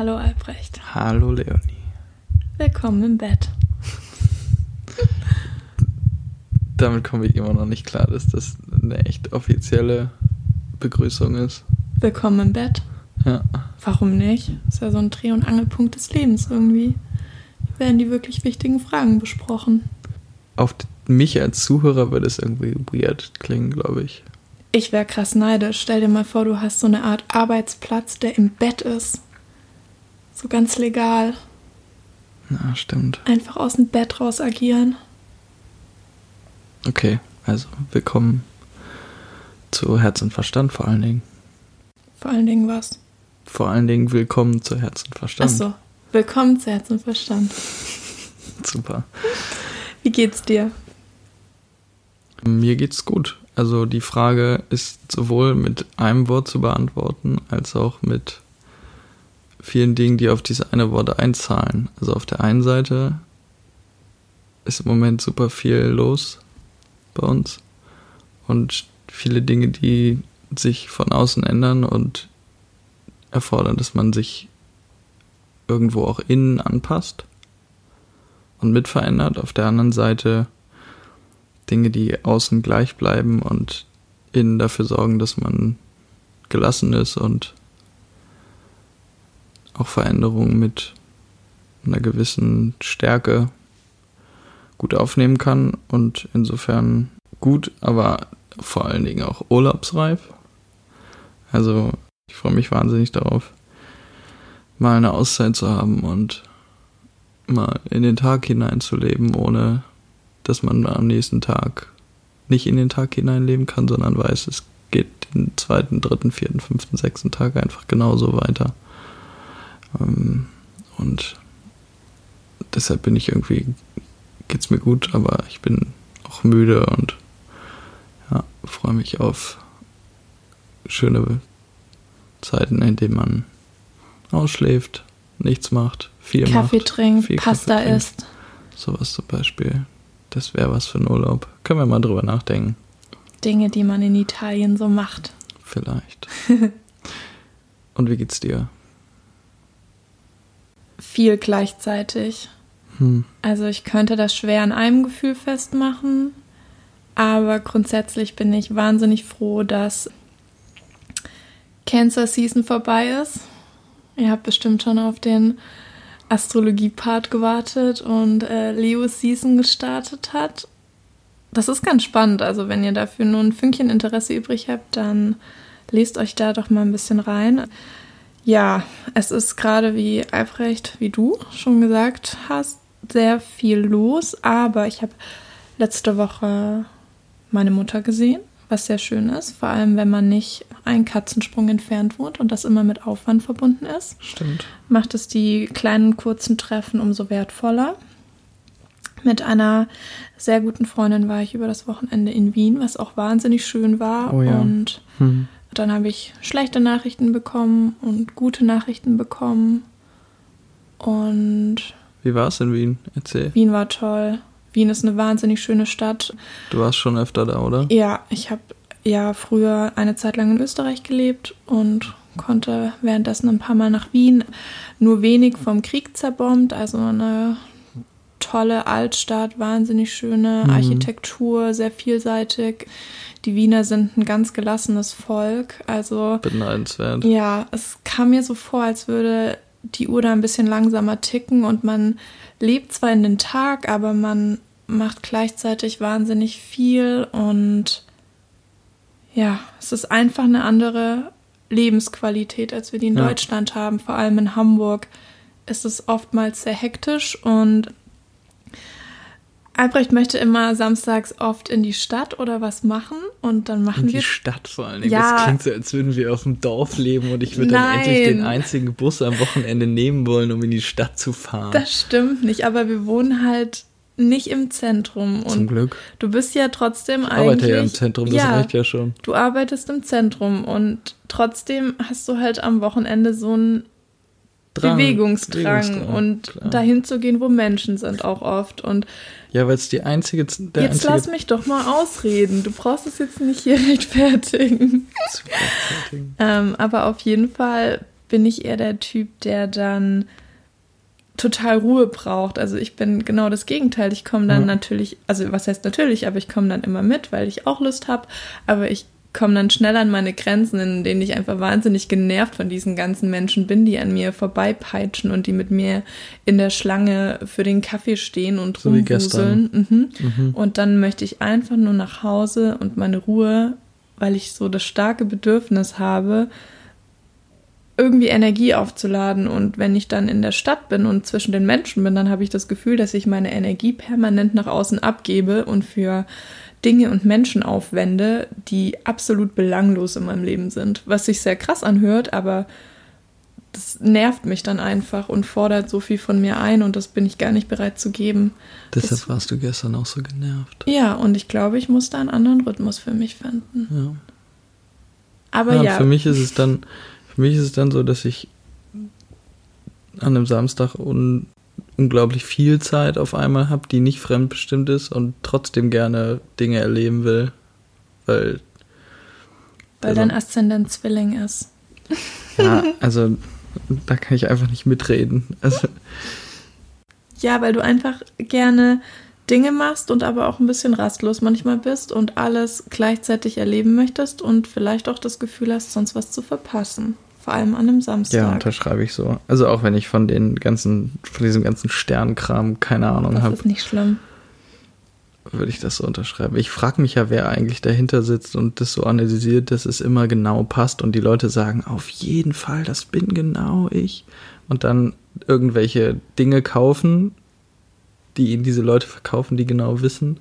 Hallo Albrecht. Hallo Leonie. Willkommen im Bett. Damit komme ich immer noch nicht klar, dass das eine echt offizielle Begrüßung ist. Willkommen im Bett. Ja. Warum nicht? Ist ja so ein Dreh- und Angelpunkt des Lebens irgendwie. Hier werden die wirklich wichtigen Fragen besprochen. Auf mich als Zuhörer würde es irgendwie weird klingen, glaube ich. Ich wäre krass neidisch. Stell dir mal vor, du hast so eine Art Arbeitsplatz, der im Bett ist. So ganz legal. Na, stimmt. Einfach aus dem Bett raus agieren. Okay, also willkommen zu Herz und Verstand vor allen Dingen. Vor allen Dingen was? Vor allen Dingen willkommen zu Herz und Verstand. Achso, willkommen zu Herz und Verstand. Super. Wie geht's dir? Mir geht's gut. Also die Frage ist sowohl mit einem Wort zu beantworten, als auch mit vielen Dingen, die auf diese eine Worte einzahlen. Also auf der einen Seite ist im Moment super viel los bei uns und viele Dinge, die sich von außen ändern und erfordern, dass man sich irgendwo auch innen anpasst und mit verändert. Auf der anderen Seite Dinge, die außen gleich bleiben und innen dafür sorgen, dass man gelassen ist und auch Veränderungen mit einer gewissen Stärke gut aufnehmen kann und insofern gut, aber vor allen Dingen auch urlaubsreif. Also ich freue mich wahnsinnig darauf, mal eine Auszeit zu haben und mal in den Tag hineinzuleben, ohne dass man am nächsten Tag nicht in den Tag hineinleben kann, sondern weiß, es geht den zweiten, dritten, vierten, fünften, sechsten Tag einfach genauso weiter. Ähm, und deshalb bin ich irgendwie, geht's mir gut, aber ich bin auch müde und ja, freue mich auf schöne Zeiten, in denen man ausschläft, nichts macht, viel Kaffee macht, trinkt, viel Pasta Kaffee trinkt. isst. Sowas zum Beispiel. Das wäre was für einen Urlaub. Können wir mal drüber nachdenken. Dinge, die man in Italien so macht. Vielleicht. Und wie geht's dir? Viel gleichzeitig. Hm. Also ich könnte das schwer an einem Gefühl festmachen, aber grundsätzlich bin ich wahnsinnig froh, dass Cancer Season vorbei ist. Ihr habt bestimmt schon auf den Astrologie-Part gewartet und äh, Leo Season gestartet hat. Das ist ganz spannend. Also wenn ihr dafür nur ein Fünkchen Interesse übrig habt, dann lest euch da doch mal ein bisschen rein. Ja, es ist gerade wie Albrecht, wie du schon gesagt hast, sehr viel los. Aber ich habe letzte Woche meine Mutter gesehen, was sehr schön ist. Vor allem, wenn man nicht einen Katzensprung entfernt wohnt und das immer mit Aufwand verbunden ist Stimmt. macht es die kleinen kurzen Treffen umso wertvoller. Mit einer sehr guten Freundin war ich über das Wochenende in Wien, was auch wahnsinnig schön war. Oh ja. Und Hm. Dann habe ich schlechte Nachrichten bekommen und gute Nachrichten bekommen. Und Wie war's in Wien? Erzähl. Wien war toll. Wien ist eine wahnsinnig schöne Stadt. Du warst schon öfter da, oder? Ja, ich habe ja früher eine Zeit lang in Österreich gelebt und konnte währenddessen ein paar Mal nach Wien. Nur wenig vom Krieg zerbombt, also eine tolle Altstadt, wahnsinnig schöne Mhm. Architektur, sehr vielseitig. Die Wiener sind ein ganz gelassenes Volk, also Beneidenswert. ja, es kam mir so vor, als würde die Uhr da ein bisschen langsamer ticken und man lebt zwar in den Tag, aber man macht gleichzeitig wahnsinnig viel und ja, es ist einfach eine andere Lebensqualität, als wir die in Ja. Deutschland haben. Vor allem in Hamburg ist es oftmals sehr hektisch und Albrecht möchte immer samstags oft in die Stadt oder was machen und dann machen In die wir Stadt vor allen Dingen. Ja. Das klingt so, als würden wir auf dem Dorf leben und ich würde dann endlich den einzigen Bus am Wochenende nehmen wollen, um in die Stadt zu fahren. Das stimmt nicht, aber wir wohnen halt nicht im Zentrum. Zum Glück. du bist ja trotzdem Ich eigentlich. arbeite ja im Zentrum, das ja, reicht ja schon. Du arbeitest im Zentrum und trotzdem hast du halt am Wochenende so einen Drang, Bewegungsdrang, Bewegungsdrang, und klar. dahin zu gehen, wo Menschen sind auch oft. Und Ja, weil es die einzige. Jetzt einzige lass mich doch mal ausreden. Du brauchst es jetzt nicht hier rechtfertigen. Fertig. Ähm, aber auf jeden Fall bin ich eher der Typ, der dann total Ruhe braucht. Also ich bin genau das Gegenteil. Ich komme dann ja. natürlich, also was heißt natürlich, aber ich komme dann immer mit, weil ich auch Lust habe. Aber ich komme dann schnell an meine Grenzen, in denen ich einfach wahnsinnig genervt von diesen ganzen Menschen bin, die an mir vorbeipeitschen und die mit mir in der Schlange für den Kaffee stehen und so rumwuseln. Mhm. Mhm. Und dann möchte ich einfach nur nach Hause und meine Ruhe, weil ich so das starke Bedürfnis habe, irgendwie Energie aufzuladen. Und wenn ich dann in der Stadt bin und zwischen den Menschen bin, dann habe ich das Gefühl, dass ich meine Energie permanent nach außen abgebe und für Dinge und Menschen aufwende, die absolut belanglos in meinem Leben sind. Was sich sehr krass anhört, aber das nervt mich dann einfach und fordert so viel von mir ein und das bin ich gar nicht bereit zu geben. Deshalb das, warst du gestern auch so genervt. Ja, und ich glaube, ich muss da einen anderen Rhythmus für mich finden. Ja. Aber ja, ja. Für mich ist es dann, für mich ist es dann so, dass ich an einem Samstag un unglaublich viel Zeit auf einmal habe, die nicht fremdbestimmt ist und trotzdem gerne Dinge erleben will. Weil. Weil also, dein Aszendent Zwilling ist. Ja, also da kann ich einfach nicht mitreden. Also, ja, weil du einfach gerne Dinge machst und aber auch ein bisschen rastlos manchmal bist und alles gleichzeitig erleben möchtest und vielleicht auch das Gefühl hast, sonst was zu verpassen. Vor allem an einem Samstag. Ja, unterschreibe ich so. Also auch wenn ich von den ganzen, von diesem ganzen Sternkram keine Ahnung habe. Das ist nicht schlimm. Würde ich das so unterschreiben. Ich frage mich ja, wer eigentlich dahinter sitzt und das so analysiert, dass es immer genau passt und die Leute sagen, auf jeden Fall, das bin genau ich. Und dann irgendwelche Dinge kaufen, die ihnen diese Leute verkaufen, die genau wissen,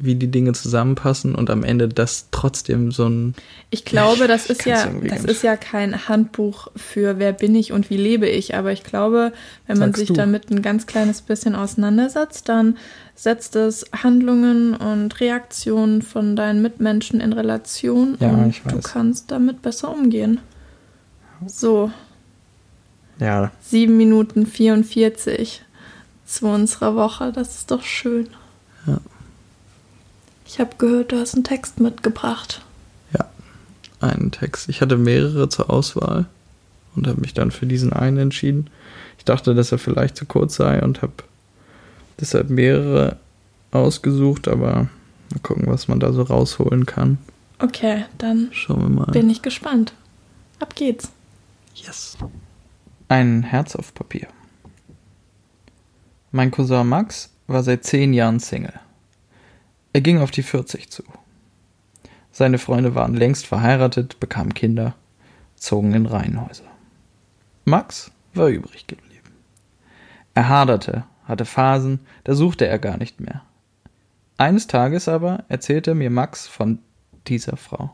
wie die Dinge zusammenpassen und am Ende das trotzdem so ein. Ich glaube, das ist ja, das ist ja kein Handbuch für wer bin ich und wie lebe ich, aber ich glaube, wenn man sich du. damit ein ganz kleines bisschen auseinandersetzt, dann setzt es Handlungen und Reaktionen von deinen Mitmenschen in Relation ja, und du kannst damit besser umgehen. So. Ja. Sieben Minuten 44 zu unserer Woche, das ist doch schön. Ja. Ich habe gehört, du hast einen Text mitgebracht. Ja, einen Text. Ich hatte mehrere zur Auswahl und habe mich dann für diesen einen entschieden. Ich dachte, dass er vielleicht zu kurz sei und habe deshalb mehrere ausgesucht, aber mal gucken, was man da so rausholen kann. Okay, dann schauen wir mal. Bin ich gespannt. Ab geht's. Yes. Ein Herz auf Papier. Mein Cousin Max war seit zehn Jahren Single. Er ging auf die 40 zu. Seine Freunde waren längst verheiratet, bekamen Kinder, zogen in Reihenhäuser. Max war übrig geblieben. Er haderte, hatte Phasen, da suchte er gar nicht mehr. Eines Tages aber erzählte mir Max von dieser Frau,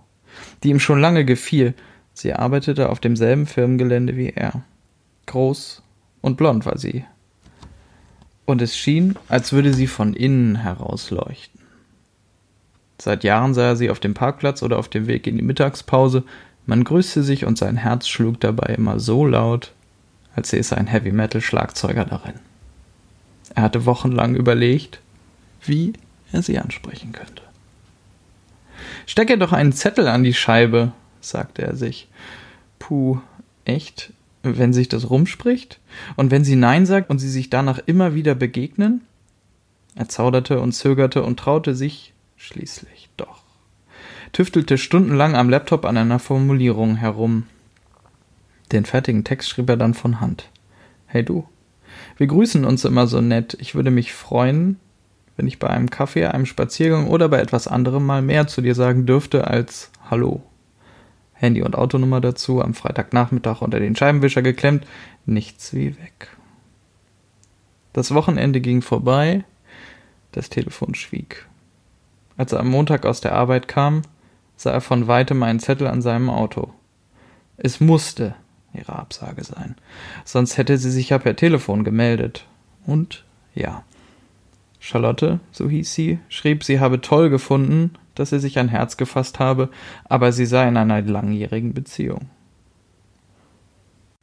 die ihm schon lange gefiel. Sie arbeitete auf demselben Firmengelände wie er. Groß und blond war sie. Und es schien, als würde sie von innen heraus leuchten. Seit Jahren sah er sie auf dem Parkplatz oder auf dem Weg in die Mittagspause. Man grüßte sich und sein Herz schlug dabei immer so laut, als säße ein Heavy Metal Schlagzeuger darin. Er hatte wochenlang überlegt, wie er sie ansprechen könnte. Stecke doch einen Zettel an die Scheibe, sagte er sich. Puh, echt? Wenn sich das rumspricht? Und wenn sie Nein sagt und sie sich danach immer wieder begegnen? Er zauderte und zögerte und traute sich Schließlich doch. Tüftelte stundenlang am Laptop an einer Formulierung herum. Den fertigen Text schrieb er dann von Hand. Hey du, wir grüßen uns immer so nett. Ich würde mich freuen, wenn ich bei einem Kaffee, einem Spaziergang oder bei etwas anderem mal mehr zu dir sagen dürfte als Hallo. Handy und Autonummer dazu, am Freitagnachmittag unter den Scheibenwischer geklemmt, nichts wie weg. Das Wochenende ging vorbei, das Telefon schwieg. Als er am Montag aus der Arbeit kam, sah er von weitem einen Zettel an seinem Auto. Es musste ihre Absage sein. Sonst hätte sie sich ja per Telefon gemeldet. Und ja. Charlotte, so hieß sie, schrieb, sie habe toll gefunden, dass er sich ein Herz gefasst habe, aber sie sei in einer langjährigen Beziehung.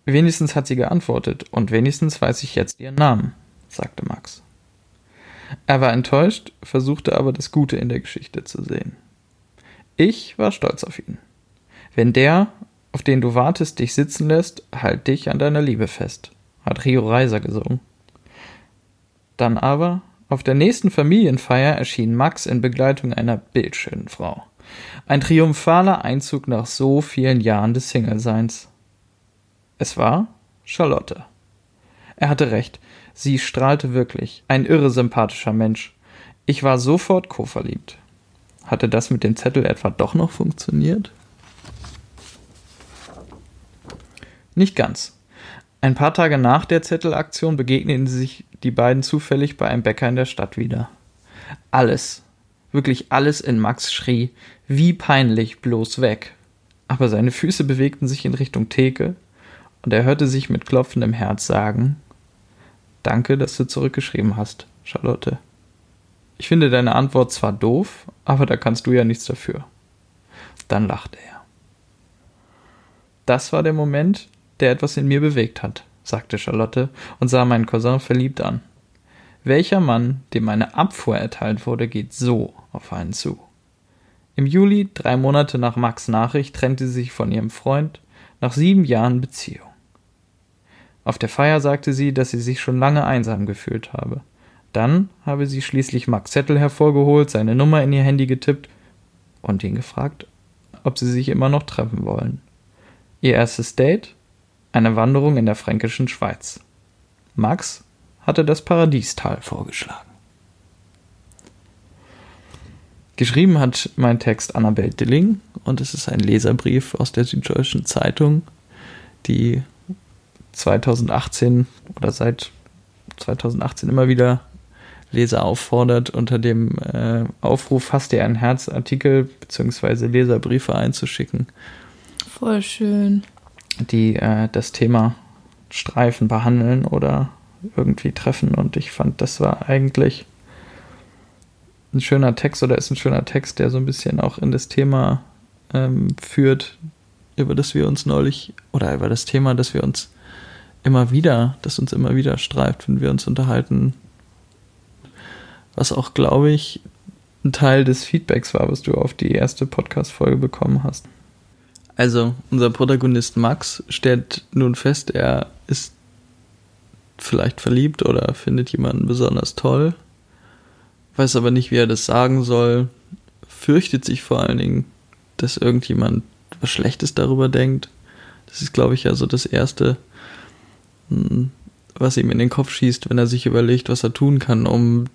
Wenigstens hat sie geantwortet, und wenigstens weiß ich jetzt ihren Namen, sagte Max. Er war enttäuscht, versuchte aber das Gute in der Geschichte zu sehen. Ich war stolz auf ihn. Wenn der auf den du wartest, dich sitzen lässt, halt dich an deiner Liebe fest, hat Rio Reiser gesungen. Dann aber, auf der nächsten Familienfeier erschien Max in Begleitung einer bildschönen Frau. Ein triumphaler Einzug nach so vielen Jahren des Single-Seins. Es war Charlotte. Er hatte recht, sie strahlte wirklich, ein irre sympathischer Mensch. Ich war sofort co-verliebt. Hatte das mit dem Zettel etwa doch noch funktioniert? Nicht ganz. Ein paar Tage nach der Zettelaktion begegneten sich die beiden zufällig bei einem Bäcker in der Stadt wieder. Alles, wirklich alles in Max schrie, wie peinlich, bloß weg. Aber seine Füße bewegten sich in Richtung Theke, und er hörte sich mit klopfendem Herz sagen Danke, dass du zurückgeschrieben hast, Charlotte. Ich finde deine Antwort zwar doof, aber da kannst du ja nichts dafür. Dann lachte er. Das war der Moment, der etwas in mir bewegt hat, sagte Charlotte und sah meinen Cousin verliebt an. Welcher Mann, dem eine Abfuhr erteilt wurde, geht so auf einen zu? Im Juli, drei Monate nach Max Nachricht, trennte sie sich von ihrem Freund nach sieben Jahren Beziehung. Auf der Feier sagte sie, dass sie sich schon lange einsam gefühlt habe. Dann habe sie schließlich Max Zettel hervorgeholt, seine Nummer in ihr Handy getippt und ihn gefragt, ob sie sich immer noch treffen wollen. Ihr erstes Date eine Wanderung in der fränkischen Schweiz. Max hatte das Paradiestal vorgeschlagen. Geschrieben hat mein Text Annabel Dilling und es ist ein Leserbrief aus der Süddeutschen Zeitung, die 2018 oder seit 2018 immer wieder Leser auffordert, unter dem äh, Aufruf Hast dir ein Herz Artikel bzw. Leserbriefe einzuschicken. Voll schön die äh, das Thema Streifen behandeln oder irgendwie treffen. Und ich fand, das war eigentlich ein schöner Text oder ist ein schöner Text, der so ein bisschen auch in das Thema ähm, führt, über das wir uns neulich oder über das Thema, das wir uns immer wieder, das uns immer wieder streift, wenn wir uns unterhalten. Was auch, glaube ich, ein Teil des Feedbacks war, was du auf die erste Podcast-Folge bekommen hast. Also, unser Protagonist Max stellt nun fest, er ist vielleicht verliebt oder findet jemanden besonders toll, weiß aber nicht, wie er das sagen soll, fürchtet sich vor allen Dingen, dass irgendjemand was Schlechtes darüber denkt. Das ist, glaube ich, ja so das Erste, was ihm in den Kopf schießt, wenn er sich überlegt, was er tun kann, um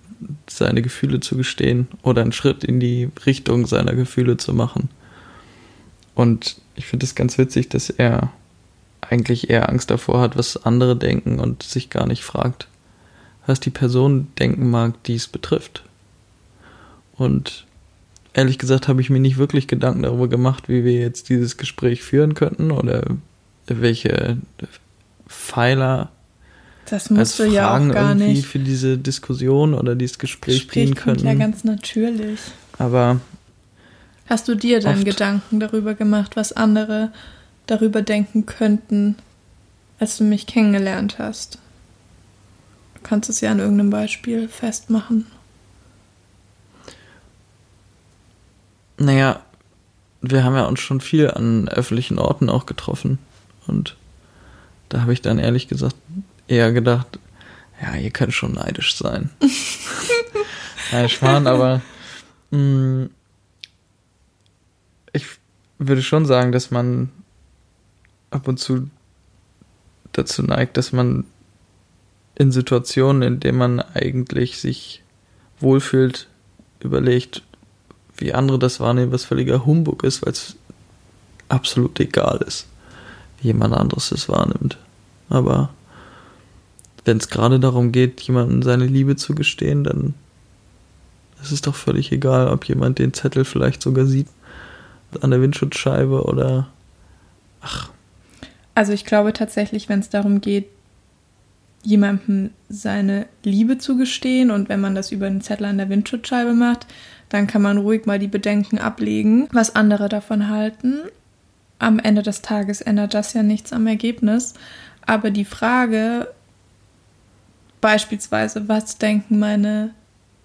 seine Gefühle zu gestehen oder einen Schritt in die Richtung seiner Gefühle zu machen. Und ich finde es ganz witzig, dass er eigentlich eher Angst davor hat, was andere denken und sich gar nicht fragt, was die Person denken mag, die es betrifft. Und ehrlich gesagt habe ich mir nicht wirklich Gedanken darüber gemacht, wie wir jetzt dieses Gespräch führen könnten oder welche Pfeiler das musst als du Fragen ja auch gar irgendwie nicht. für diese Diskussion oder dieses Gespräch, Gespräch dienen könnten. ja ganz natürlich. Aber Hast du dir dann Gedanken darüber gemacht, was andere darüber denken könnten, als du mich kennengelernt hast? Du kannst es ja an irgendeinem Beispiel festmachen. Naja, wir haben ja uns schon viel an öffentlichen Orten auch getroffen. Und da habe ich dann ehrlich gesagt eher gedacht, ja, ihr könnt schon neidisch sein. Nein, Schwan, aber mh, mm, ich würde schon sagen, dass man ab und zu dazu neigt, dass man in Situationen, in denen man eigentlich sich wohlfühlt, überlegt, wie andere das wahrnehmen, was völliger Humbug ist, weil es absolut egal ist, jemand anderes es wahrnimmt. Aber wenn es gerade darum geht, jemandem seine Liebe zu gestehen, dann ist es doch völlig egal, ob jemand den Zettel vielleicht sogar sieht an der Windschutzscheibe oder ach. Also ich glaube tatsächlich, wenn es darum geht, jemandem seine Liebe zu gestehen und wenn man das über einen Zettel an der Windschutzscheibe macht, dann kann man ruhig mal die Bedenken ablegen, was andere davon halten. Am Ende des Tages ändert das ja nichts am Ergebnis. Aber die Frage, beispielsweise, was denken meine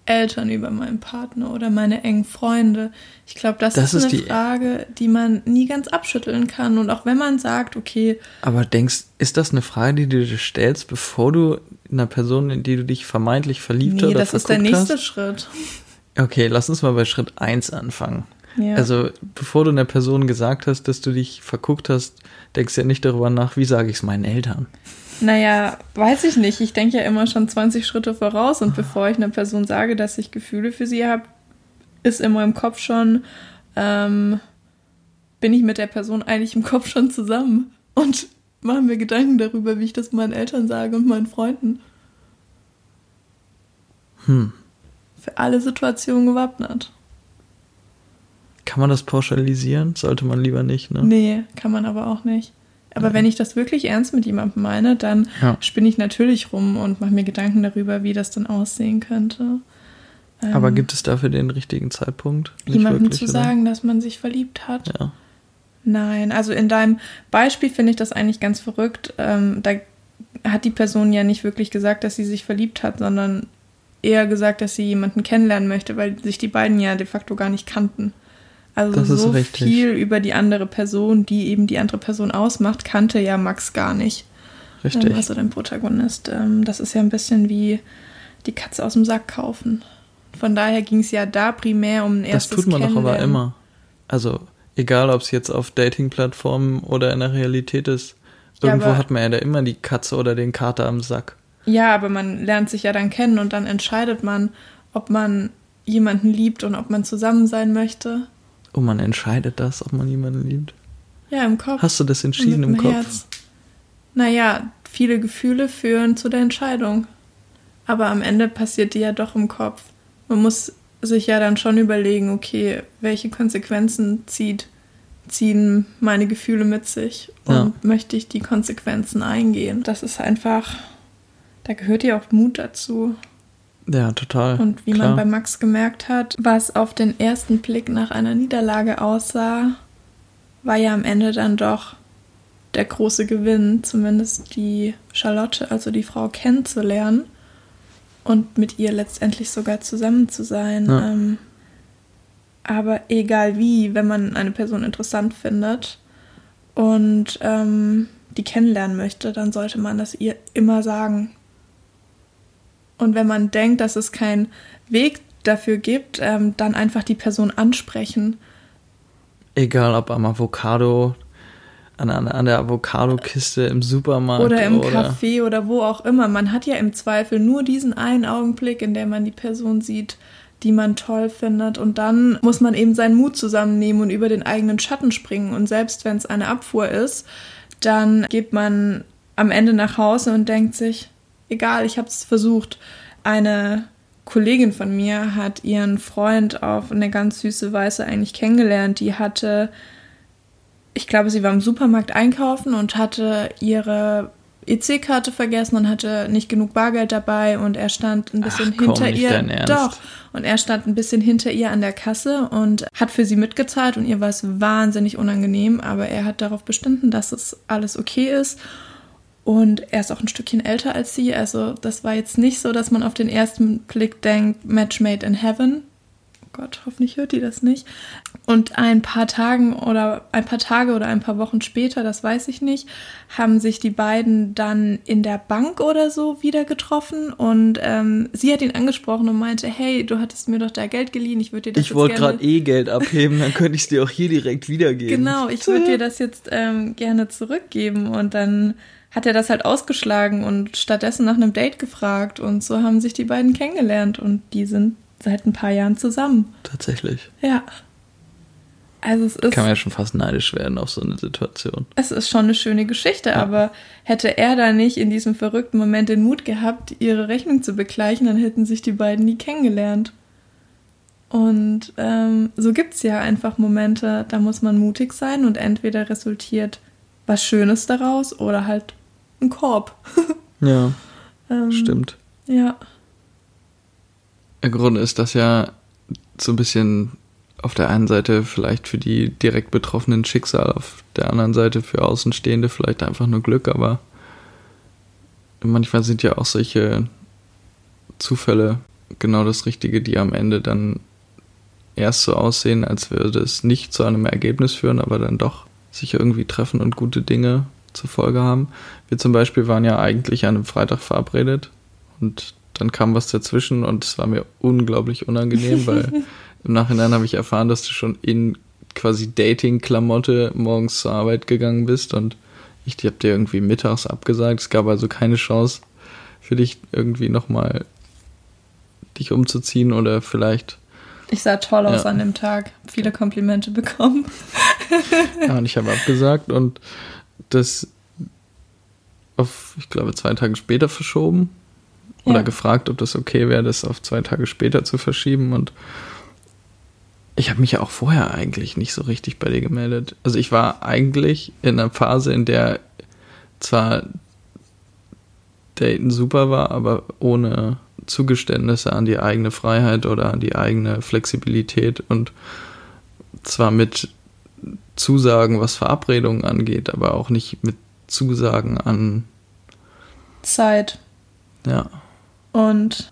Eltern über meinen Partner oder meine engen Freunde? Ich glaube, das, Das ist ist eine die- Frage, die man nie ganz abschütteln kann. Und auch wenn man sagt, okay, Aber denkst, ist das eine Frage, die du dir stellst, bevor du einer Person, in die du dich vermeintlich verliebt nee, oder das ist der nächste hast? Schritt. Okay, lass uns mal bei Schritt 1 anfangen. Ja. Also, bevor du einer Person gesagt hast, dass du dich verguckt hast, denkst du ja nicht darüber nach, wie sage ich es meinen Eltern. Naja, weiß ich nicht. Ich denke ja immer schon 20 Schritte voraus und bevor ich einer Person sage, dass ich Gefühle für sie habe, ist in meinem Kopf schon, ähm, bin ich mit der Person eigentlich im Kopf schon zusammen und mache mir Gedanken darüber, wie ich das meinen Eltern sage und meinen Freunden. Hm. Für alle Situationen gewappnet. Kann man das pauschalisieren? Sollte man lieber nicht, ne? Nee, kann man aber auch nicht. Aber Ja. wenn ich das wirklich ernst mit jemandem meine, dann Ja. spinne ich natürlich rum und mache mir Gedanken darüber, wie das dann aussehen könnte. Aber Ähm, gibt es dafür den richtigen Zeitpunkt? Nicht jemandem wirklich, zu oder? sagen, dass man sich verliebt hat? Ja. Nein, also in deinem Beispiel finde ich das eigentlich ganz verrückt. Ähm, da hat die Person ja nicht wirklich gesagt, dass sie sich verliebt hat, sondern eher gesagt, dass sie jemanden kennenlernen möchte, weil sich die beiden ja de facto gar nicht kannten. Also Das so viel über die andere Person, die eben die andere Person ausmacht, kannte ja Max gar nicht. Richtig. Ähm, also dein Protagonist. Ähm, das ist ja ein bisschen wie die Katze aus dem Sack kaufen. Von daher ging es ja da primär um ein das erstes tut man doch aber immer. Also, egal ob es jetzt auf Dating-Plattformen oder in der Realität ist. Ja, Irgendwo aber- hat man ja da immer die Katze oder den Kater am Sack. Ja, aber man lernt sich ja dann kennen und dann entscheidet man, ob man jemanden liebt und ob man zusammen sein möchte. Und man entscheidet das, ob man jemanden liebt. Ja, im Kopf. Hast du das entschieden im Kopf? Herz. Naja, viele Gefühle führen zu der Entscheidung. Aber am Ende passiert die ja doch im Kopf. Man muss sich ja dann schon überlegen, okay, welche Konsequenzen zieht, ziehen meine Gefühle mit sich und Ja. möchte ich die Konsequenzen eingehen. Das ist einfach, da gehört ja auch Mut dazu. Ja, total. Und wie Klar. man bei Max gemerkt hat, was auf den ersten Blick nach einer Niederlage aussah, war ja am Ende dann doch der große Gewinn, zumindest die Charlotte, also die Frau kennenzulernen und mit ihr letztendlich sogar zusammen zu sein. Ja. Ähm, aber egal wie, wenn man eine Person interessant findet und ähm, die kennenlernen möchte, dann sollte man das ihr immer sagen. Und wenn man denkt, dass es keinen Weg dafür gibt, ähm, dann einfach die Person ansprechen. Egal ob am Avocado, an, an, an der Avocado-Kiste im Supermarkt Oder im oder Café oder wo auch immer. Man hat ja im Zweifel nur diesen einen Augenblick, in dem man die Person sieht, die man toll findet. Und dann muss man eben seinen Mut zusammennehmen und über den eigenen Schatten springen. Und selbst wenn es eine Abfuhr ist, dann geht man am Ende nach Hause und denkt sich, egal, ich habe es versucht. Eine Kollegin von mir hat ihren Freund auf eine ganz süße Weise eigentlich kennengelernt. Die hatte ich glaube, sie war im Supermarkt einkaufen und hatte ihre EC-Karte vergessen und hatte nicht genug Bargeld dabei und er stand ein bisschen Ach, komm, hinter nicht ihr. Doch. Und er stand ein bisschen hinter ihr an der Kasse und hat für sie mitgezahlt und ihr war es wahnsinnig unangenehm, aber er hat darauf bestanden, dass es alles okay ist. Und er ist auch ein Stückchen älter als sie, also das war jetzt nicht so, dass man auf den ersten Blick denkt, Match made in heaven. Oh Gott, hoffentlich hört die das nicht. Und ein paar Tagen oder ein paar Tage oder ein paar Wochen später, das weiß ich nicht, haben sich die beiden dann in der Bank oder so wieder getroffen und ähm, sie hat ihn angesprochen und meinte, hey, du hattest mir doch da Geld geliehen, ich würde dir das ich jetzt wollte gerne gerade eh Geld abheben, dann könnte ich es dir auch hier direkt wiedergeben. Genau, ich würde dir das jetzt ähm, gerne zurückgeben. Und dann hat er das halt ausgeschlagen und stattdessen nach einem Date gefragt. Und so haben sich die beiden kennengelernt und die sind seit ein paar Jahren zusammen. Tatsächlich. Ja. Also es ist, Kann man ja schon fast neidisch werden auf so eine Situation. es ist schon eine schöne Geschichte, Ja. aber hätte er da nicht in diesem verrückten Moment den Mut gehabt, ihre Rechnung zu begleichen, dann hätten sich die beiden nie kennengelernt. Und ähm, so gibt es ja einfach Momente, da muss man mutig sein und entweder resultiert was Schönes daraus oder halt ein Korb. Ja, Ähm, stimmt. Ja. Im Grunde ist das ja so ein bisschen auf der einen Seite vielleicht für die direkt betroffenen Schicksal, auf der anderen Seite für Außenstehende vielleicht einfach nur Glück, aber manchmal sind ja auch solche Zufälle genau das Richtige, die am Ende dann erst so aussehen, als würde es nicht zu einem Ergebnis führen, aber dann doch sich irgendwie treffen und gute Dinge zur Folge haben. Wir zum Beispiel waren ja eigentlich an einem Freitag verabredet und dann kam was dazwischen und es war mir unglaublich unangenehm, weil im Nachhinein habe ich erfahren, dass du schon in quasi Dating-Klamotte morgens zur Arbeit gegangen bist und ich habe dir irgendwie mittags abgesagt. Es gab also keine Chance für dich irgendwie nochmal dich umzuziehen oder vielleicht. Ich sah toll aus ja. an dem Tag. Viele Komplimente bekommen. ja, und ich habe abgesagt und das auf, ich glaube, zwei Tage später verschoben. Oder ja. gefragt, ob das okay wäre, das auf zwei Tage später zu verschieben. Und ich habe mich ja auch vorher eigentlich nicht so richtig bei dir gemeldet. Also ich war eigentlich in einer Phase, in der zwar Daten super war, aber ohne Zugeständnisse an die eigene Freiheit oder an die eigene Flexibilität und zwar mit Zusagen, was Verabredungen angeht, aber auch nicht mit Zusagen an Zeit. Ja. Und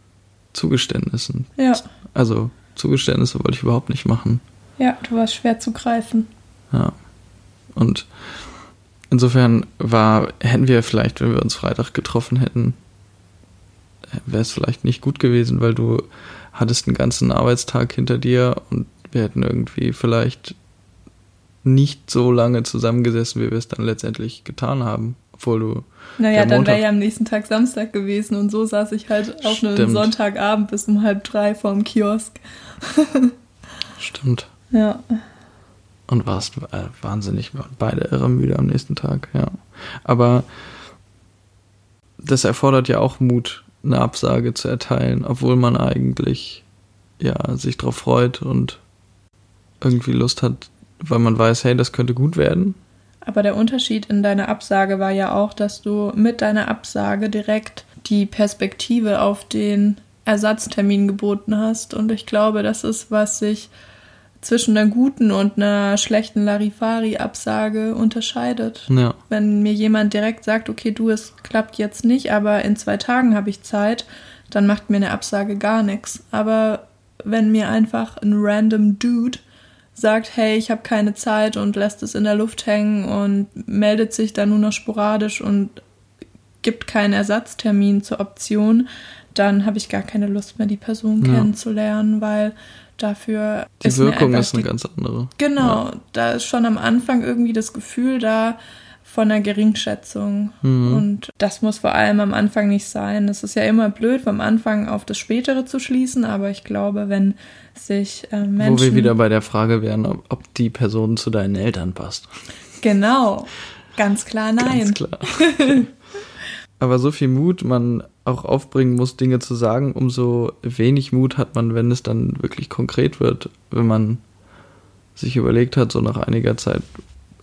Zugeständnissen. Ja. Also Zugeständnisse wollte ich überhaupt nicht machen. Ja, du warst schwer zu greifen. Ja. Und insofern war, hätten wir vielleicht, wenn wir uns Freitag getroffen hätten, wäre es vielleicht nicht gut gewesen, weil du hattest einen ganzen Arbeitstag hinter dir und wir hätten irgendwie vielleicht nicht so lange zusammengesessen, wie wir es dann letztendlich getan haben, obwohl du. Naja, dann wäre ja am nächsten Tag Samstag gewesen und so saß ich halt auf einem Sonntagabend bis um halb drei vorm Kiosk. Stimmt. Ja. Und warst äh, wahnsinnig, beide irre müde am nächsten Tag, ja. Aber das erfordert ja auch Mut, eine Absage zu erteilen, obwohl man eigentlich ja sich drauf freut und irgendwie Lust hat, weil man weiß, hey, das könnte gut werden. Aber der Unterschied in deiner Absage war ja auch, dass du mit deiner Absage direkt die Perspektive auf den Ersatztermin geboten hast. Und ich glaube, das ist, was sich zwischen einer guten und einer schlechten Larifari-Absage unterscheidet. Ja. Wenn mir jemand direkt sagt, okay, du, es klappt jetzt nicht, aber in zwei Tagen habe ich Zeit, dann macht mir eine Absage gar nichts. Aber wenn mir einfach ein random Dude sagt, hey, ich habe keine Zeit und lässt es in der Luft hängen und meldet sich dann nur noch sporadisch und gibt keinen Ersatztermin zur Option, dann habe ich gar keine Lust mehr, die Person ja. kennenzulernen, weil dafür die ist Wirkung ist eine ganz andere. Genau, ja. da ist schon am Anfang irgendwie das Gefühl da von einer Geringschätzung mhm. und das muss vor allem am Anfang nicht sein. Es ist ja immer blöd, vom Anfang auf das Spätere zu schließen, aber ich glaube, wenn sich äh, Menschen... Wo wir wieder bei der Frage wären, ob, ob die Person zu deinen Eltern passt. Genau, ganz klar nein. Ganz klar. aber so viel Mut man auch aufbringen muss, Dinge zu sagen, umso wenig Mut hat man, wenn es dann wirklich konkret wird, wenn man sich überlegt hat, so nach einiger Zeit,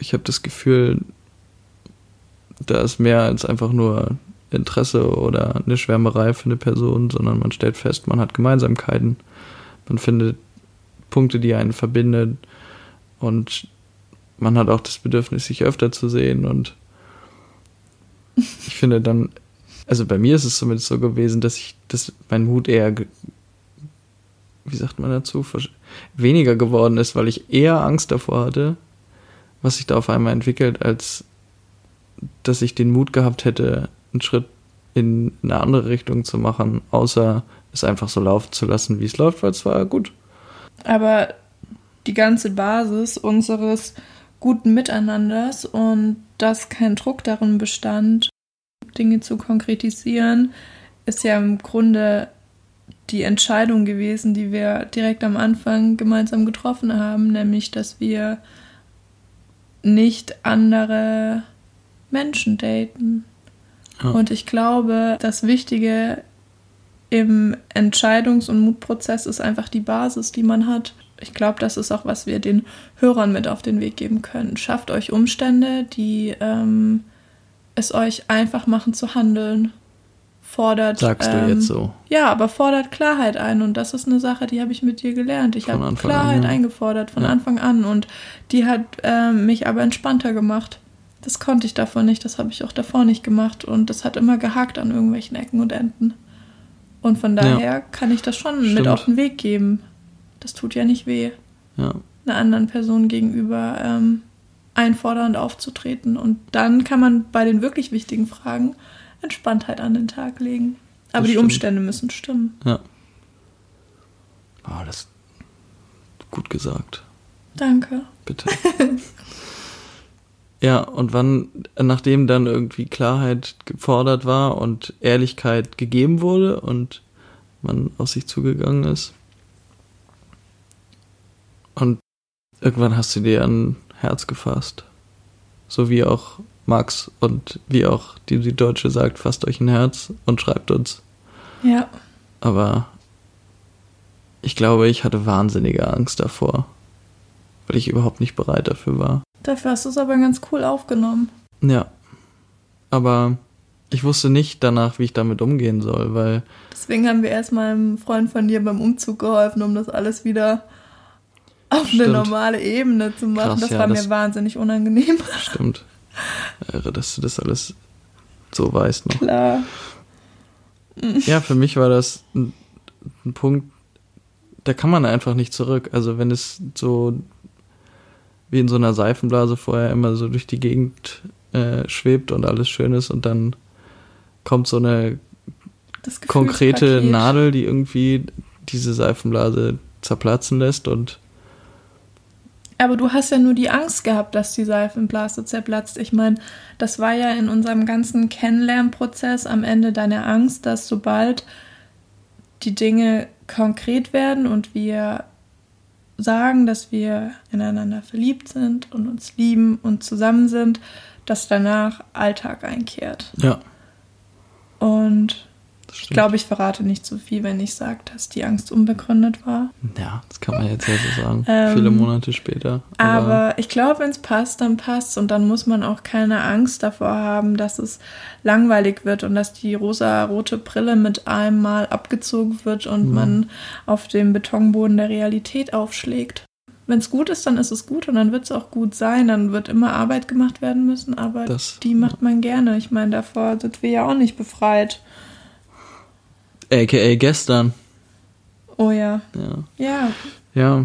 ich habe das Gefühl, da ist mehr als einfach nur Interesse oder eine Schwärmerei für eine Person, sondern man stellt fest, man hat Gemeinsamkeiten, man findet Punkte, die einen verbinden und man hat auch das Bedürfnis, sich öfter zu sehen. Und ich finde dann, also bei mir ist es zumindest so gewesen, dass ich, dass mein Mut eher, wie sagt man dazu, weniger geworden ist, weil ich eher Angst davor hatte, was sich da auf einmal entwickelt, als dass ich den Mut gehabt hätte, einen Schritt in eine andere Richtung zu machen, außer es einfach so laufen zu lassen, wie es läuft, weil es war gut. Aber die ganze Basis unseres guten Miteinanders und dass kein Druck darin bestand, Dinge zu konkretisieren, ist ja im Grunde die Entscheidung gewesen, die wir direkt am Anfang gemeinsam getroffen haben, nämlich dass wir nicht andere Menschen daten. Ja. Und ich glaube, das Wichtige im Entscheidungs- und Mutprozess ist einfach die Basis, die man hat ich glaube, das ist auch, was wir den Hörern mit auf den Weg geben können. Schafft euch Umstände, die ähm, es euch einfach machen zu handeln. Fordert. Sagst ähm, du jetzt so? Ja, aber fordert Klarheit ein. Und das ist eine Sache, die habe ich mit dir gelernt. Ich habe Klarheit an, ja. eingefordert von ja. Anfang an. Und die hat ähm, mich aber entspannter gemacht. Das konnte ich davon nicht. Das habe ich auch davor nicht gemacht. Und das hat immer gehakt an irgendwelchen Ecken und Enden. Und von daher kann ich das schon Stimmt. mit auf den Weg geben. Das tut ja nicht weh, Ja, einer anderen Person gegenüber ähm, einfordernd aufzutreten. Und dann kann man bei den wirklich wichtigen Fragen Entspanntheit an den Tag legen. Aber Das die stimmt. Umstände müssen stimmen. ja. Ah, das ist gut gesagt. Danke. Bitte. ja, und wann, nachdem dann irgendwie Klarheit gefordert war und Ehrlichkeit gegeben wurde und man auf sich zugegangen ist. Und irgendwann hast du dir ein Herz gefasst. So wie auch Max und wie auch die Süddeutsche sagt, fasst euch ein Herz und schreibt uns. Ja. Aber ich glaube, ich hatte wahnsinnige Angst davor, weil ich überhaupt nicht bereit dafür war. Dafür hast du es aber ganz cool aufgenommen. Ja. Aber ich wusste nicht danach, wie ich damit umgehen soll, weil Deswegen haben wir erstmal einem Freund von dir beim Umzug geholfen, um das alles wieder auf eine Stimmt. normale Ebene zu machen. Krass, das ja, war das- mir wahnsinnig unangenehm. stimmt. Irre, dass du das alles so weißt noch. Klar. Ja, für mich war das ein, ein Punkt, da kann man einfach nicht zurück. Also wenn es so wie in so einer Seifenblase vorher immer so durch die Gegend äh, schwebt und alles schön ist und dann kommt so eine konkrete. Nadel, die irgendwie diese Seifenblase zerplatzen lässt und Aber du hast ja nur die Angst gehabt, dass die Seifenblase zerplatzt. Ich meine, das war ja in unserem ganzen Kennenlernprozess am Ende deine Angst, dass sobald die Dinge konkret werden und wir sagen, dass wir ineinander verliebt sind und uns lieben und zusammen sind, dass danach Alltag einkehrt. ja, Und ich glaube, ich verrate nicht zu viel, wenn ich sage, dass die Angst unbegründet war. Ja, das kann man jetzt ja so sagen. Ähm, Viele Monate später. Aber ich glaube, wenn es passt, dann passt und dann muss man auch keine Angst davor haben, dass es langweilig wird und dass die rosa-rote Brille mit einem Mal abgezogen wird und Mhm. man auf dem Betonboden der Realität aufschlägt. Wenn es gut ist, dann ist es gut und dann wird es auch gut sein. Dann wird immer Arbeit gemacht werden müssen, aber Das- die macht man gerne. Ich meine, davor sind wir ja auch nicht befreit. AKA gestern. Oh ja. Ja. Ja, Ja,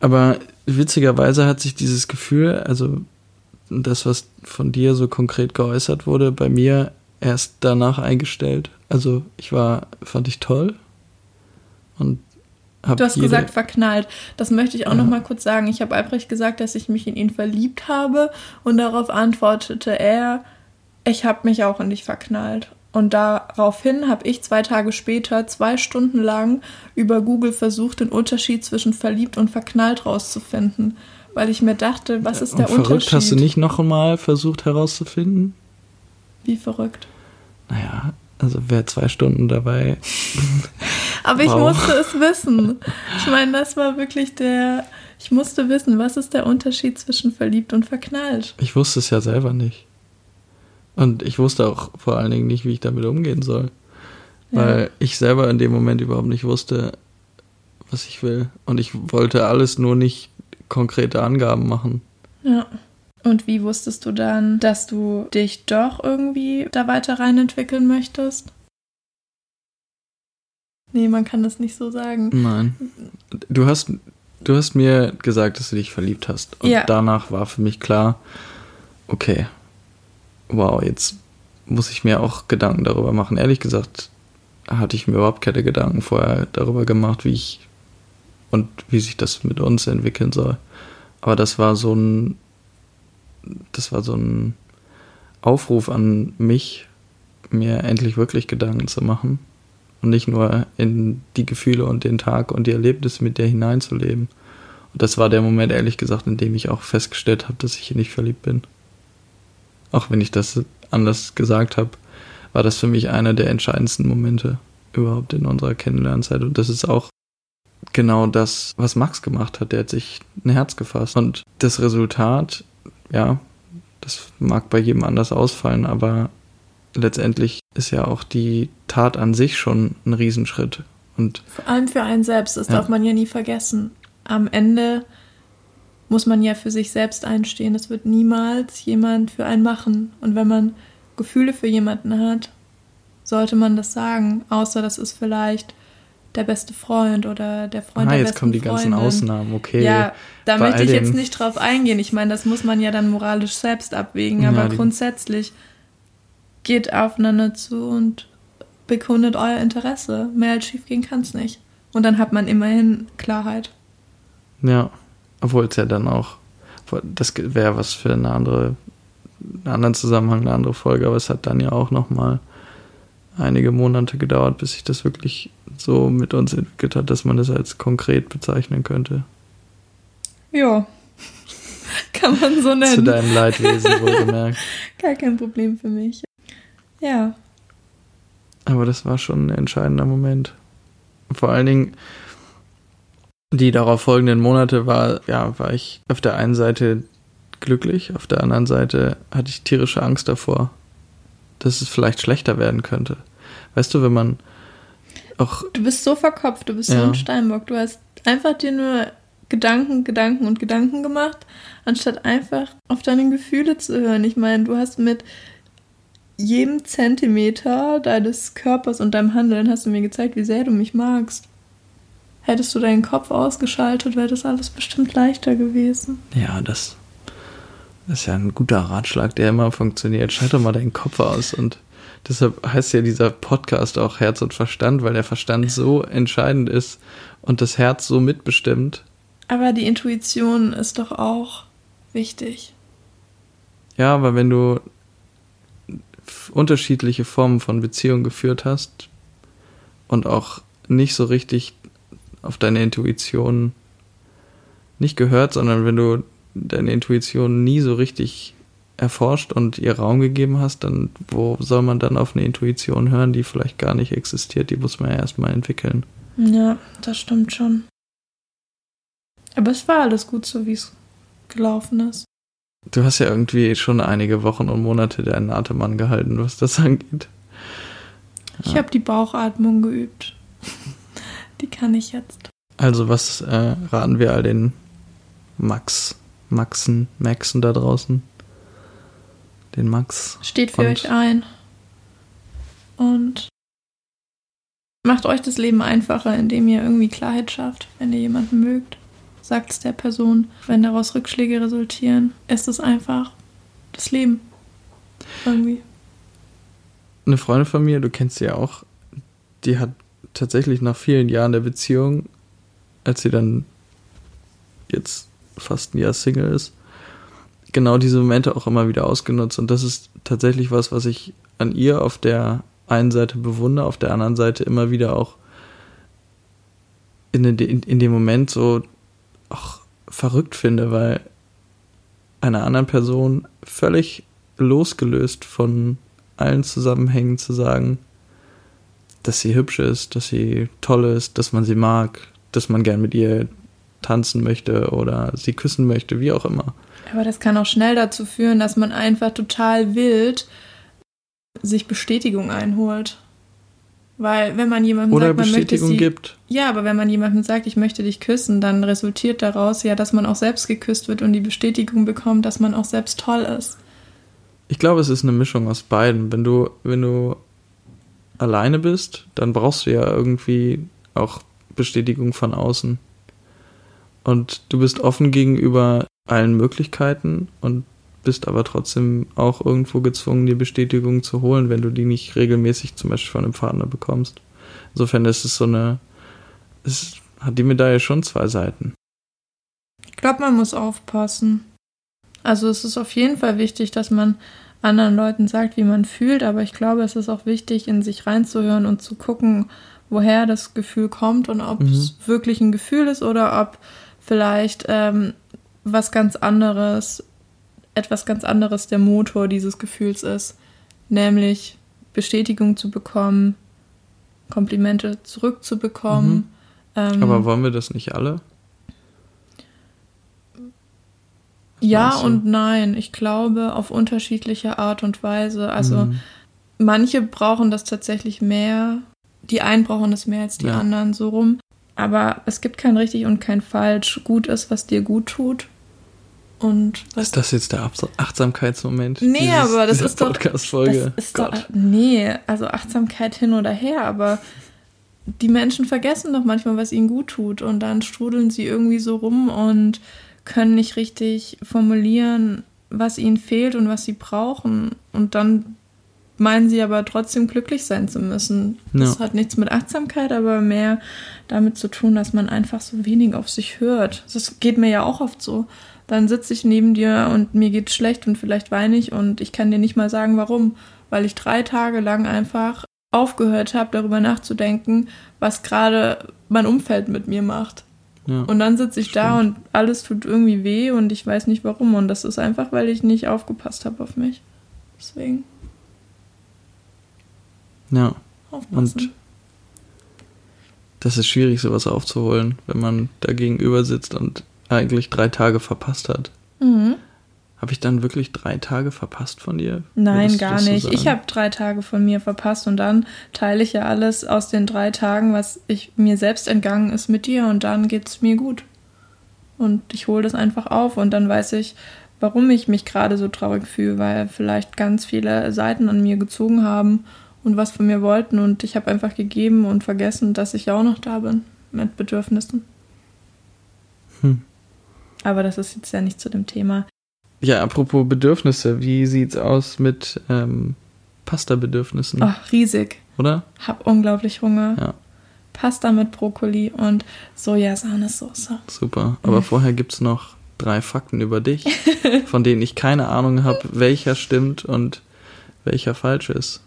aber witzigerweise hat sich dieses Gefühl, also das, was von dir so konkret geäußert wurde, bei mir erst danach eingestellt. Also ich war, fand ich toll und habe Du hast gesagt verknallt. Das möchte ich auch Ja. noch mal kurz sagen. Ich habe Albrecht gesagt, dass ich mich in ihn verliebt habe und darauf antwortete er, ich habe mich auch in dich verknallt. Und daraufhin habe ich zwei Tage später zwei Stunden lang über Google versucht, den Unterschied zwischen verliebt und verknallt rauszufinden, weil ich mir dachte, was ist und der verrückt Unterschied? hast du nicht noch einmal versucht herauszufinden? Wie verrückt. Naja, also wer zwei Stunden dabei. Aber ich Wow. musste es wissen. Ich meine, das war wirklich der. Ich musste wissen, was ist der Unterschied zwischen verliebt und verknallt. Ich wusste es ja selber nicht. Und ich wusste auch vor allen Dingen nicht, wie ich damit umgehen soll. Ja. Weil ich selber in dem Moment überhaupt nicht wusste, was ich will. Und ich wollte alles nur nicht konkrete Angaben machen. Ja. Und wie wusstest du dann, dass du dich doch irgendwie da weiter reinentwickeln möchtest? Nee, man kann das nicht so sagen. Nein. Du hast, du hast mir gesagt, dass du dich verliebt hast. Und Ja. danach war für mich klar, okay, wow, jetzt muss ich mir auch Gedanken darüber machen. Ehrlich gesagt, hatte ich mir überhaupt keine Gedanken vorher darüber gemacht, wie ich und wie sich das mit uns entwickeln soll. Aber das war so ein, das war so ein Aufruf an mich, mir endlich wirklich Gedanken zu machen und nicht nur in die Gefühle und den Tag und die Erlebnisse mit dir hineinzuleben. Und das war der Moment, ehrlich gesagt, in dem ich auch festgestellt habe, dass ich hier nicht verliebt bin. Auch wenn ich das anders gesagt habe, war das für mich einer der entscheidendsten Momente überhaupt in unserer Kennenlernzeit. Und das ist auch genau das, was Max gemacht hat. Der hat sich ein Herz gefasst. Und das Resultat, ja, das mag bei jedem anders ausfallen, aber letztendlich ist ja auch die Tat an sich schon ein Riesenschritt. Und Vor allem für einen selbst, das Ja. darf man ja nie vergessen. Am Ende muss man ja für sich selbst einstehen. Es wird niemals jemand für einen machen. Und wenn man Gefühle für jemanden hat, sollte man das sagen? Außer das ist vielleicht der beste Freund oder der Freund ah, der jetzt kommen die Freundin. ganzen Ausnahmen, okay. Ja, da Bei möchte ich jetzt nicht drauf eingehen. Ich meine, das muss man ja dann moralisch selbst abwägen, aber ja, grundsätzlich geht aufeinander zu und bekundet euer Interesse. Mehr als schief gehen kann es nicht. Und dann hat man immerhin Klarheit. Ja, obwohl es ja dann auch, das wäre was für eine andere, einen anderen Zusammenhang, eine andere Folge, aber es hat dann ja auch nochmal einige Monate gedauert, bis sich das wirklich so mit uns entwickelt hat, dass man das als konkret bezeichnen könnte. Ja. Kann man so nennen. Zu deinem Leidwesen wohlgemerkt. Gar kein Problem für mich. Ja. Aber das war schon ein entscheidender Moment. Vor allen Dingen die darauf folgenden Monate war, ja, war ich auf der einen Seite glücklich, auf der anderen Seite hatte ich tierische Angst davor, dass es vielleicht schlechter werden könnte. Weißt du, wenn man auch. Du bist so verkopft, du bist ja. so ein Steinbock. Du hast einfach dir nur Gedanken, Gedanken und Gedanken gemacht, anstatt einfach auf deine Gefühle zu hören. Ich meine, du hast mit jedem Zentimeter deines Körpers und deinem Handeln hast du mir gezeigt, wie sehr du mich magst. Hättest du deinen Kopf ausgeschaltet, wäre das alles bestimmt leichter gewesen. Ja, das ist ja ein guter Ratschlag, der immer funktioniert. Schalt doch mal deinen Kopf aus und deshalb heißt ja dieser Podcast auch Herz und Verstand, weil der Verstand so entscheidend ist und das Herz so mitbestimmt. Aber die Intuition ist doch auch wichtig. Ja, aber wenn du unterschiedliche Formen von Beziehungen geführt hast und auch nicht so richtig auf deine Intuition nicht gehört, sondern wenn du deine Intuition nie so richtig erforscht und ihr Raum gegeben hast, dann wo soll man dann auf eine Intuition hören, die vielleicht gar nicht existiert? Die muss man ja erstmal entwickeln. Ja, das stimmt schon. Aber es war alles gut so, wie es gelaufen ist. Du hast ja irgendwie schon einige Wochen und Monate deinen Atem gehalten, was das angeht. Ich habe die Bauchatmung geübt. Die kann ich jetzt. Also, was äh, raten wir all den Max, Maxen, Maxen da draußen? Den Max. Steht für euch ein. Und macht euch das Leben einfacher, indem ihr irgendwie Klarheit schafft, wenn ihr jemanden mögt. Sagt es der Person. Wenn daraus Rückschläge resultieren, ist es einfach das Leben. Irgendwie. Eine Freundin von mir, du kennst sie ja auch, die hat tatsächlich nach vielen Jahren der Beziehung, als sie dann jetzt fast ein Jahr Single ist, genau diese Momente auch immer wieder ausgenutzt. Und das ist tatsächlich was, was ich an ihr auf der einen Seite bewundere, auf der anderen Seite immer wieder auch in, in, in dem Moment so auch verrückt finde, weil einer anderen Person völlig losgelöst von allen Zusammenhängen zu sagen, dass sie hübsch ist, dass sie toll ist, dass man sie mag, dass man gern mit ihr tanzen möchte oder sie küssen möchte, wie auch immer. Aber das kann auch schnell dazu führen, dass man einfach total wild sich Bestätigung einholt. Weil wenn man jemandem Oder sagt, man Bestätigung möchte sie, gibt. Ja, aber wenn man jemandem sagt, ich möchte dich küssen, dann resultiert daraus ja, dass man auch selbst geküsst wird und die Bestätigung bekommt, dass man auch selbst toll ist. Ich glaube, es ist eine Mischung aus beiden. Wenn du, wenn du alleine bist, dann brauchst du ja irgendwie auch Bestätigung von außen. Und du bist offen gegenüber allen Möglichkeiten und bist aber trotzdem auch irgendwo gezwungen, die Bestätigung zu holen, wenn du die nicht regelmäßig zum Beispiel von einem Partner bekommst. Insofern ist es so eine, es hat die Medaille schon zwei Seiten. Ich glaube, man muss aufpassen. Also es ist auf jeden Fall wichtig, dass man anderen Leuten sagt, wie man fühlt, aber ich glaube, es ist auch wichtig, in sich reinzuhören und zu gucken, woher das Gefühl kommt und ob mhm. es wirklich ein Gefühl ist oder ob vielleicht ähm, was ganz anderes, etwas ganz anderes der Motor dieses Gefühls ist, nämlich Bestätigung zu bekommen, Komplimente zurückzubekommen. Mhm. Ähm, aber wollen wir das nicht alle? Ja und nein. Ich glaube auf unterschiedliche Art und Weise. Also mhm. manche brauchen das tatsächlich mehr. Die einen brauchen das mehr als die ja. anderen so rum. Aber es gibt kein richtig und kein falsch. Gut ist, was dir gut tut. Und was Ist das jetzt der Achtsamkeitsmoment? Nee, dieses- aber das ist doch. Podcast-Folge. Das ist Gott. doch. Nee, also Achtsamkeit hin oder her, aber die Menschen vergessen doch manchmal, was ihnen gut tut. Und dann strudeln sie irgendwie so rum und können nicht richtig formulieren, was ihnen fehlt und was sie brauchen. Und dann meinen sie aber trotzdem glücklich sein zu müssen. Das Ja. hat nichts mit Achtsamkeit, aber mehr damit zu tun, dass man einfach so wenig auf sich hört. Das geht mir ja auch oft so. Dann sitze ich neben dir und mir geht's schlecht und vielleicht weine ich und ich kann dir nicht mal sagen, warum. Weil ich drei Tage lang einfach aufgehört habe, darüber nachzudenken, was gerade mein Umfeld mit mir macht. Ja. Und dann sitze ich da und alles tut irgendwie weh und ich weiß nicht warum. Und das ist einfach, weil ich nicht aufgepasst habe auf mich. Deswegen ja. aufpassen. Und das ist schwierig, sowas aufzuholen, wenn man da gegenüber sitzt und eigentlich drei Tage verpasst hat. mhm. Habe ich dann wirklich drei Tage verpasst von dir? Nein, gar das so nicht. ich habe drei Tage von mir verpasst und dann teile ich ja alles aus den drei Tagen, was ich mir selbst entgangen ist, mit dir und dann geht's mir gut. Und ich hole das einfach auf und dann weiß ich, warum ich mich gerade so traurig fühle, weil vielleicht ganz viele Seiten an mir gezogen haben und was von mir wollten und ich habe einfach gegeben und vergessen, dass ich ja auch noch da bin mit Bedürfnissen. Hm. Aber das ist jetzt ja nicht zu dem Thema. Ja, apropos Bedürfnisse, wie sieht's aus mit ähm, Pasta-Bedürfnissen? Ach, riesig. Oder? Hab unglaublich Hunger. Ja. Pasta mit Brokkoli und Sojasahnesoße. Super. Aber vorher gibt's noch drei Fakten über dich, von denen ich keine Ahnung habe, welcher stimmt und welcher falsch ist.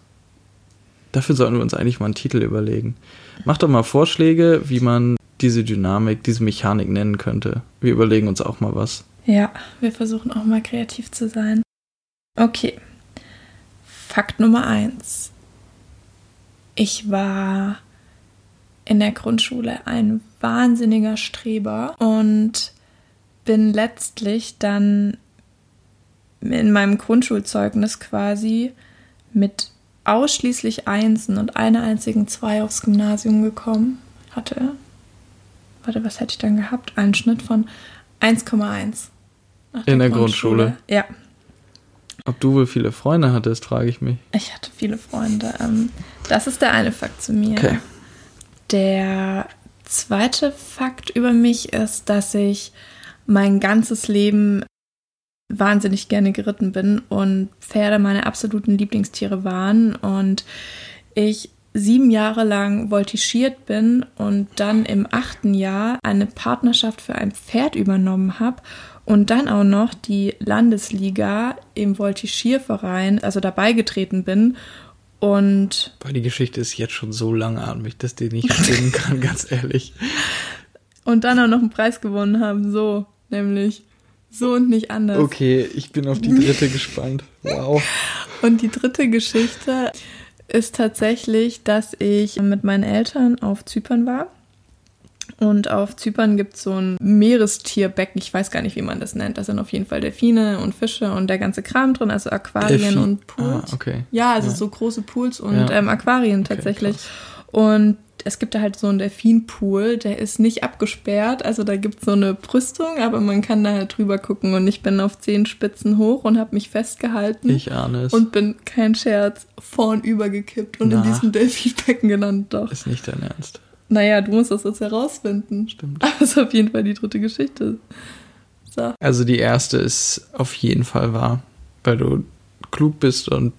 Dafür sollten wir uns eigentlich mal einen Titel überlegen. Mach doch mal Vorschläge, wie man diese Dynamik, diese Mechanik nennen könnte. Wir überlegen uns auch mal was. Ja, wir versuchen auch mal kreativ zu sein. Okay. Fakt Nummer eins. Ich war in der Grundschule ein wahnsinniger Streber und bin letztlich dann in meinem Grundschulzeugnis quasi mit ausschließlich Einsen und einer einzigen Zwei aufs Gymnasium gekommen. Hatte, warte, was hätte ich dann gehabt? Einen Schnitt von 1,1. nach In der Grundschule? Ja, Ob du wohl viele Freunde hattest, frage ich mich. ich hatte viele Freunde. Ähm, das ist der eine Fakt zu mir. Okay. Der zweite Fakt über mich ist, dass ich mein ganzes Leben wahnsinnig gerne geritten bin und Pferde meine absoluten Lieblingstiere waren und ich sieben Jahre lang voltigiert bin und dann im achten Jahr eine Partnerschaft für ein Pferd übernommen habe und dann auch noch die Landesliga im Voltigierverein, also dabei getreten bin und Boah, die Geschichte ist jetzt schon so langatmig, dass die nicht stimmen kann, ganz ehrlich. und dann auch noch einen Preis gewonnen haben, so nämlich so und nicht anders. Okay, ich bin auf die dritte gespannt. Wow. Und die dritte Geschichte ist tatsächlich, dass ich mit meinen Eltern auf Zypern war. Und auf Zypern gibt es so ein Meerestierbecken, ich weiß gar nicht, wie man das nennt. Da sind auf jeden Fall Delfine und Fische und der ganze Kram drin, also Aquarien Delfin- und Pools. Ah, okay. Ja, also Ja. so große Pools und Ja. ähm, Aquarien Okay, tatsächlich. krass. Und es gibt da halt so einen Delfinpool, der ist nicht abgesperrt. Also da gibt es so eine Brüstung, aber man kann da halt drüber gucken. Und ich bin auf zehn Spitzen hoch und habe mich festgehalten. Ich ahne es. Und bin, kein Scherz, vornüber gekippt und Na. in diesem Delfinbecken gelandet. Doch. ist nicht dein Ernst. Naja, du musst das jetzt herausfinden. Stimmt. Aber es ist auf jeden Fall die dritte Geschichte. So. Also die erste ist auf jeden Fall wahr, weil du klug bist und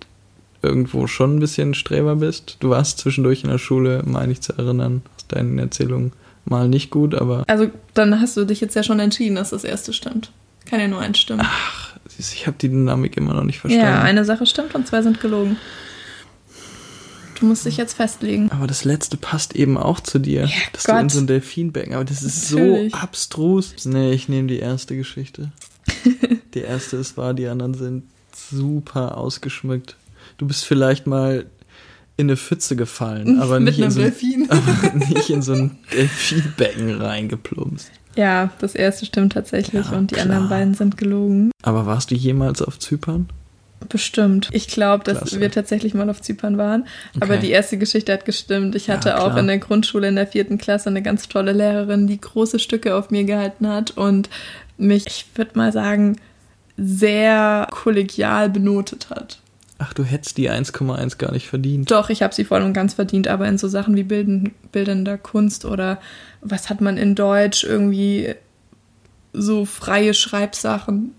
irgendwo schon ein bisschen Streber bist. Du warst zwischendurch in der Schule, meine ich zu erinnern, aus deinen Erzählungen mal nicht gut, aber Also, dann hast du dich jetzt ja schon entschieden, dass das erste stimmt. Kann ja nur eins stimmen. ach, du, ich habe die Dynamik immer noch nicht verstanden. ja, eine Sache stimmt und zwei sind gelogen. Du musst dich jetzt festlegen. aber das letzte passt eben auch zu dir, Ja, dass du in Gott. so ein Delfinbecken, aber das ist Natürlich. so abstrus. Nee, ich nehme die erste Geschichte. die erste ist wahr, die anderen sind super ausgeschmückt. Du bist vielleicht mal in eine Pfütze gefallen, aber Mit nicht in, einem so ein, Delfin. aber nicht in so ein Delfinbecken reingeplumpst. Ja, das erste stimmt tatsächlich Ja, und die klar. anderen beiden sind gelogen. Aber warst du jemals auf Zypern? Bestimmt. Ich glaube, dass Klasse. wir tatsächlich mal auf Zypern waren. Aber Okay. die erste Geschichte hat gestimmt. Ich hatte Ja, auch in der Grundschule in der vierten Klasse eine ganz tolle Lehrerin, die große Stücke auf mir gehalten hat und mich, ich würde mal sagen, sehr kollegial benotet hat. Ach, du hättest die 1,1 gar nicht verdient. Doch, ich habe sie voll und ganz verdient, aber in so Sachen wie Bilden, bildender Kunst oder was hat man in Deutsch irgendwie so freie Schreibsachen,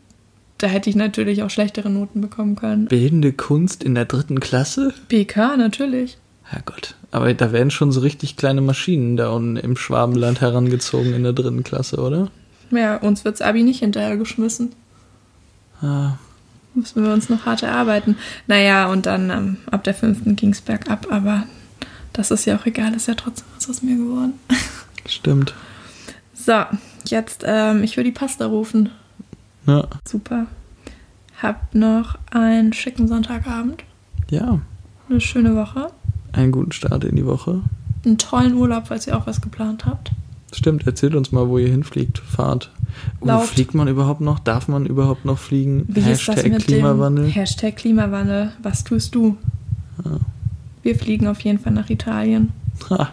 da hätte ich natürlich auch schlechtere Noten bekommen können. Bildende Kunst in der dritten Klasse? BK natürlich. Herrgott. Aber da werden schon so richtig kleine Maschinen da unten im Schwabenland herangezogen in der dritten Klasse, oder? Ja, uns wird's Abi nicht hinterhergeschmissen. Ah, Müssen wir uns noch hart erarbeiten. Naja, und dann ähm, ab der fünften ging's bergab, aber das ist ja auch egal, ist ja trotzdem was aus mir geworden. stimmt. So, jetzt, ähm, ich will die Pasta rufen. Ja. Super. Habt noch einen schicken Sonntagabend, ja, eine schöne Woche, einen guten Start in die Woche. einen tollen Urlaub, falls ihr auch was geplant habt. Stimmt, erzählt uns mal, wo ihr hinfliegt. Fahrt. Laut. fliegt man überhaupt noch? Darf man überhaupt noch fliegen? Wie ist das Hashtag mit Klimawandel. dem Hashtag Klimawandel? Was tust du? Ja. Wir fliegen auf jeden Fall nach Italien. Ha.